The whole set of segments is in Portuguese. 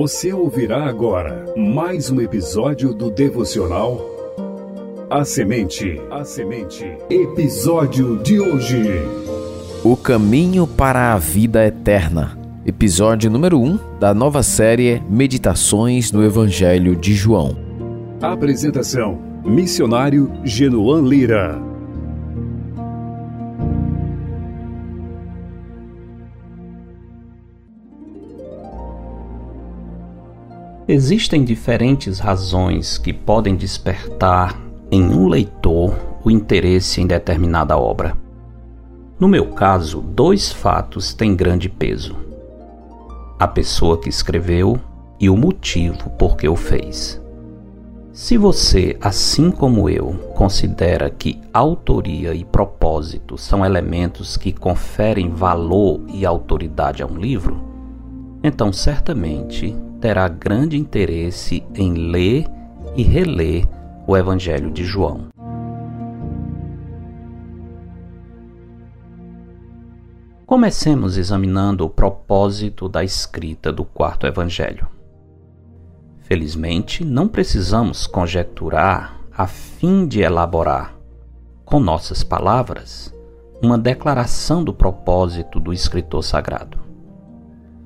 Você ouvirá agora mais um episódio do devocional A Semente. A Semente. Episódio de hoje. O caminho para a vida eterna. Episódio número 1 da nova série Meditações no Evangelho de João. Apresentação: Missionário Genoan Lira. Existem diferentes razões que podem despertar em um leitor o interesse em determinada obra. No meu caso, dois fatos têm grande peso: a pessoa que escreveu e o motivo por que o fez. Se você, assim como eu, considera que autoria e propósito são elementos que conferem valor e autoridade a um livro, então certamente terá grande interesse em ler e reler o Evangelho de João. Comecemos examinando o propósito da escrita do quarto Evangelho. Felizmente, não precisamos conjecturar a fim de elaborar, com nossas palavras, uma declaração do propósito do escritor sagrado.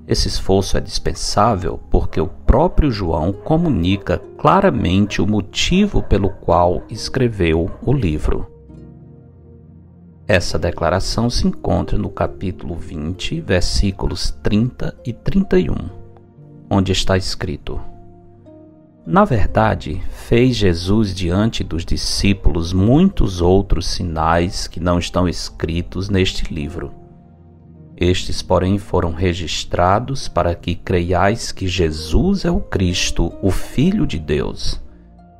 Esse esforço é dispensável porque o próprio João comunica claramente o motivo pelo qual escreveu o livro. Essa declaração se encontra no capítulo 20, versículos 30 e 31, onde está escrito: Na verdade, fez Jesus diante dos discípulos muitos outros sinais que não estão escritos neste livro estes, porém, foram registrados para que creiais que Jesus é o Cristo, o Filho de Deus,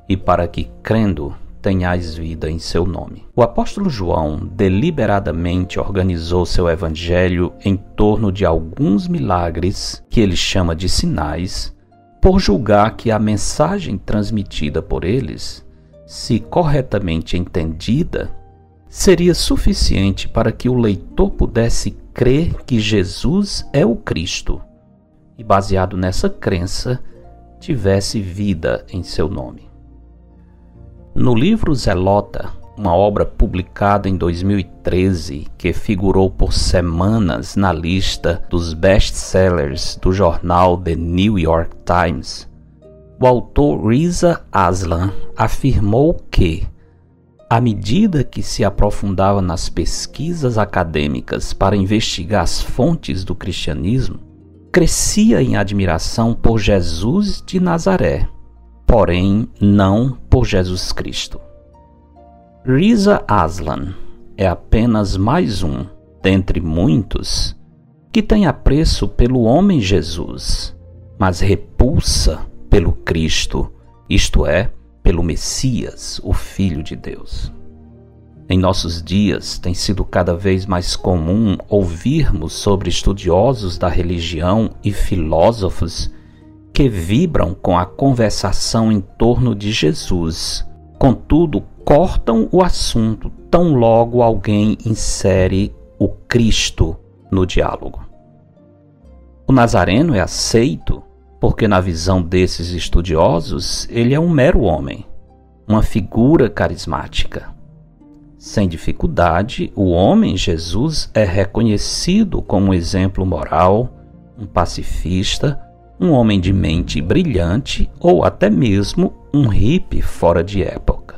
e para que, crendo, tenhais vida em seu nome. O apóstolo João deliberadamente organizou seu evangelho em torno de alguns milagres, que ele chama de sinais, por julgar que a mensagem transmitida por eles, se corretamente entendida, seria suficiente para que o leitor pudesse crer que Jesus é o Cristo e, baseado nessa crença, tivesse vida em seu nome. No livro Zelota, uma obra publicada em 2013 que figurou por semanas na lista dos best-sellers do jornal The New York Times, o autor Riza Aslan afirmou que à medida que se aprofundava nas pesquisas acadêmicas para investigar as fontes do cristianismo, crescia em admiração por Jesus de Nazaré, porém não por Jesus Cristo. Riza Aslan é apenas mais um, dentre muitos, que tem apreço pelo homem Jesus, mas repulsa pelo Cristo, isto é, pelo Messias, o Filho de Deus. Em nossos dias, tem sido cada vez mais comum ouvirmos sobre estudiosos da religião e filósofos que vibram com a conversação em torno de Jesus. Contudo, cortam o assunto tão logo alguém insere o Cristo no diálogo. O Nazareno é aceito porque, na visão desses estudiosos, ele é um mero homem, uma figura carismática. Sem dificuldade, o homem Jesus é reconhecido como um exemplo moral, um pacifista, um homem de mente brilhante ou até mesmo um hippie fora de época.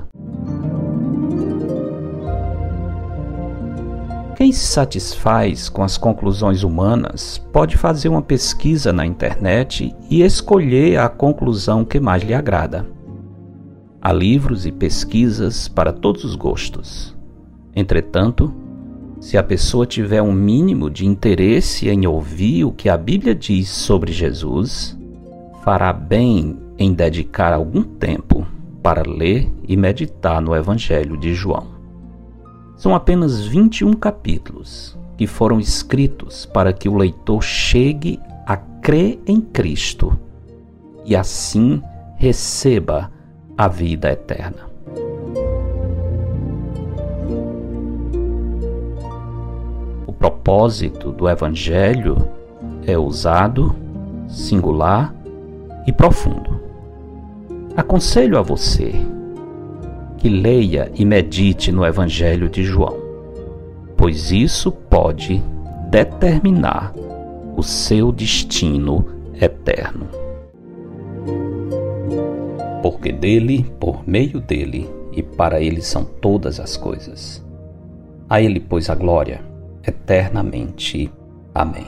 Quem se satisfaz com as conclusões humanas pode fazer uma pesquisa na internet e escolher a conclusão que mais lhe agrada. Há livros e pesquisas para todos os gostos. Entretanto, se a pessoa tiver um mínimo de interesse em ouvir o que a Bíblia diz sobre Jesus, fará bem em dedicar algum tempo para ler e meditar no Evangelho de João. São apenas 21 capítulos que foram escritos para que o leitor chegue a crer em Cristo e assim receba a vida eterna. O propósito do Evangelho é usado, singular e profundo. Aconselho a você que leia e medite no Evangelho de João, pois isso pode determinar o seu destino eterno. Porque dele, por meio dele e para ele são todas as coisas. A ele, pois, a glória eternamente. Amém.